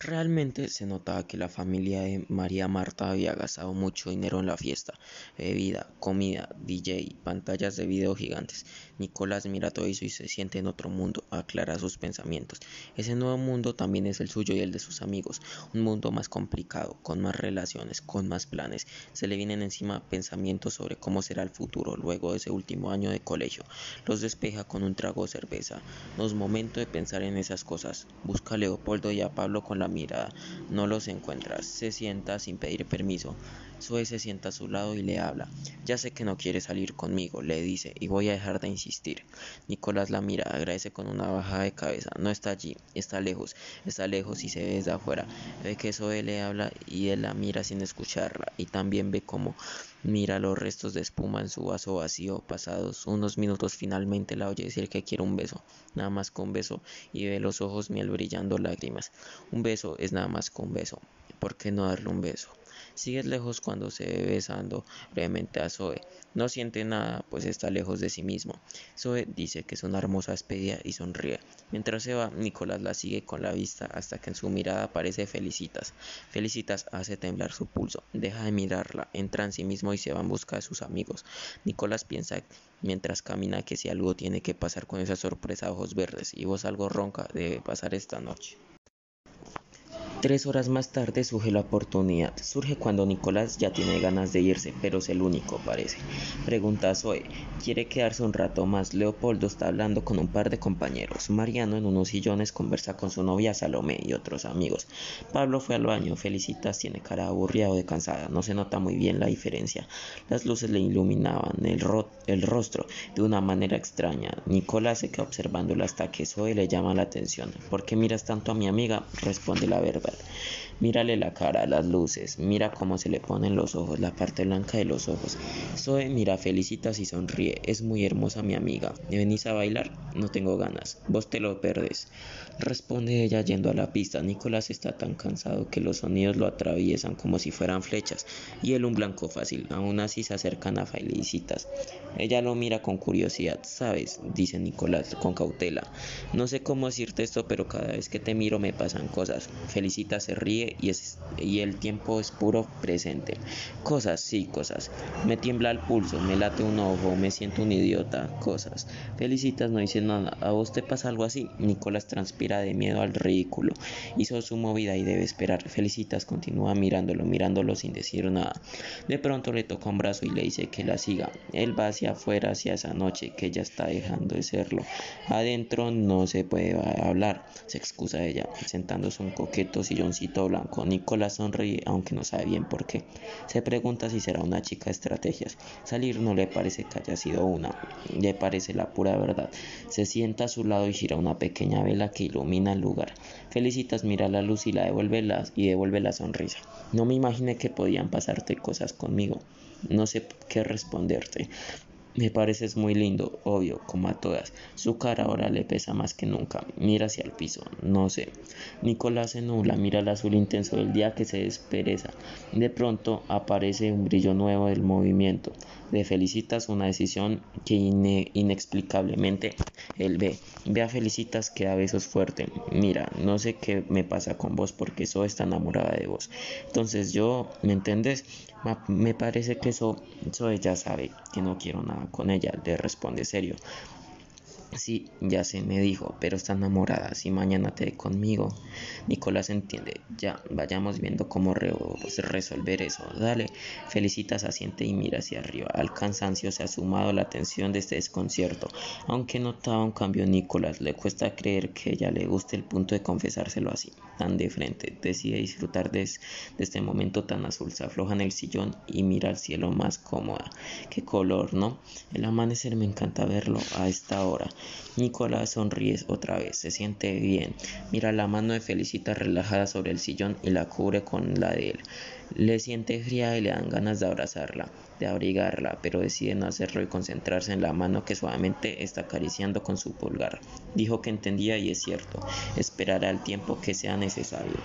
Realmente se notaba que la familia de María Marta había gastado mucho dinero en la fiesta, bebida, comida, DJ, pantallas de video gigantes. Nicolás mira todo eso y se siente en otro mundo, aclara sus pensamientos. Ese nuevo mundo también es el suyo y el de sus amigos, un mundo más complicado, con más relaciones, con más planes. Se le vienen encima pensamientos sobre cómo será el futuro luego de ese último año de colegio. Los despeja con un trago de cerveza. No es momento de pensar en esas cosas. Busca a Leopoldo y a Pablo con la mirada, no los encuentra, se sienta sin pedir permiso. Zoe se sienta a su lado y le habla. Ya sé que no quiere salir conmigo, le dice, y voy a dejar de insistir. Nicolás la mira, agradece con una bajada de cabeza. No está allí, está lejos, está lejos y se ve desde afuera. Ve que Zoe le habla y él la mira sin escucharla, y también ve cómo mira los restos de espuma en su vaso vacío. Pasados unos minutos finalmente la oye decir que quiere un beso, nada más con beso, y ve los ojos miel brillando lágrimas. Un beso es nada más con beso. ¿Por qué no darle un beso? Sigues lejos cuando se ve besando brevemente a Zoe. No siente nada, pues está lejos de sí mismo. Zoe dice que es una hermosa despedida y sonríe. Mientras se va, Nicolás la sigue con la vista hasta que en su mirada aparece Felicitas. Felicitas hace temblar su pulso. Deja de mirarla, entra en sí mismo y se va en busca de sus amigos. Nicolás piensa mientras camina que si algo tiene que pasar con esa sorpresa ojos verdes y voz algo ronca debe pasar esta noche. Tres horas más tarde surge la oportunidad. Surge cuando Nicolás ya tiene ganas de irse, pero es el único, parece. Pregunta a Zoe. Quiere quedarse un rato más. Leopoldo está hablando con un par de compañeros. Mariano en unos sillones conversa con su novia Salomé y otros amigos. Pablo fue al baño. Felicitas tiene cara aburrida o de cansada. No se nota muy bien la diferencia. Las luces le iluminaban el, el rostro de una manera extraña. Nicolás se queda observándola hasta que Zoe le llama la atención. ¿Por qué miras tanto a mi amiga? Responde la verdad. ребят. Mírale la cara, las luces, mira cómo se le ponen los ojos, la parte blanca de los ojos. Zoe mira, felicitas y sonríe. Es muy hermosa mi amiga. ¿Me venís a bailar? No tengo ganas. Vos te lo perdes. Responde ella yendo a la pista. Nicolás está tan cansado que los sonidos lo atraviesan como si fueran flechas y él un blanco fácil. Aún así se acercan a felicitas. Ella lo mira con curiosidad. ¿Sabes? dice Nicolás con cautela. No sé cómo decirte esto, pero cada vez que te miro me pasan cosas. Felicita se ríe y, el tiempo es puro presente. Cosas, sí, cosas. Me tiembla el pulso, me late un ojo, me siento un idiota. Cosas. Felicitas no dice nada. ¿A vos te pasa algo así? Nicolás transpira de miedo al ridículo. Hizo su movida y debe esperar. Felicitas continúa mirándolo, mirándolo sin decir nada. De pronto le toca un brazo y le dice que la siga. Él va hacia afuera, hacia esa noche, que ella está dejando de serlo. Adentro no se puede hablar, se excusa ella, sentándose un coqueto silloncito blanco. Nicolás sonríe, aunque no sabe bien por qué. Se pregunta si será una chica de estrategias. Salir no le parece que haya sido una, le parece la pura verdad. Se sienta a su lado y gira una pequeña vela que ilumina el lugar. Felicitas mira la luz y la devuelve la, y devuelve la sonrisa. No me imaginé que podían pasarte cosas conmigo. No sé qué responderte. Me pareces muy lindo, obvio, como a todas. Su cara ahora le pesa más que nunca. Mira hacia el piso, no sé. Nicolás se nubla, mira el azul intenso del día que se despereza. De pronto aparece un brillo nuevo del movimiento. Le felicitas una decisión que inexplicablemente él ve. Ve a felicitas que a besos fuerte. Mira, no sé qué me pasa con vos porque soy está enamorada de vos. Entonces yo, ¿me entendés? Me parece que eso, eso ella sabe que no quiero nada con ella. Le responde serio. Sí, ya se me dijo, pero está enamorada. Si mañana te ve conmigo. Nicolás entiende. Ya, vayamos viendo cómo resolver eso. Dale. Felicitas asiente y mira hacia arriba. Al cansancio se ha sumado la tensión de este desconcierto. Aunque notaba un cambio Nicolás, le cuesta creer que ella le guste el punto de confesárselo así, tan de frente. Decide disfrutar de este momento tan azul. Se afloja en el sillón y mira al cielo más cómoda. Qué color, ¿no? El amanecer me encanta verlo a esta hora. Nicolás sonríe otra vez, se siente bien. Mira la mano de Felicita relajada sobre el sillón y la cubre con la de él. Le siente fría y le dan ganas de abrazarla, de abrigarla, pero decide no hacerlo y concentrarse en la mano que suavemente está acariciando con su pulgar. Dijo que entendía y es cierto, esperará el tiempo que sea necesario.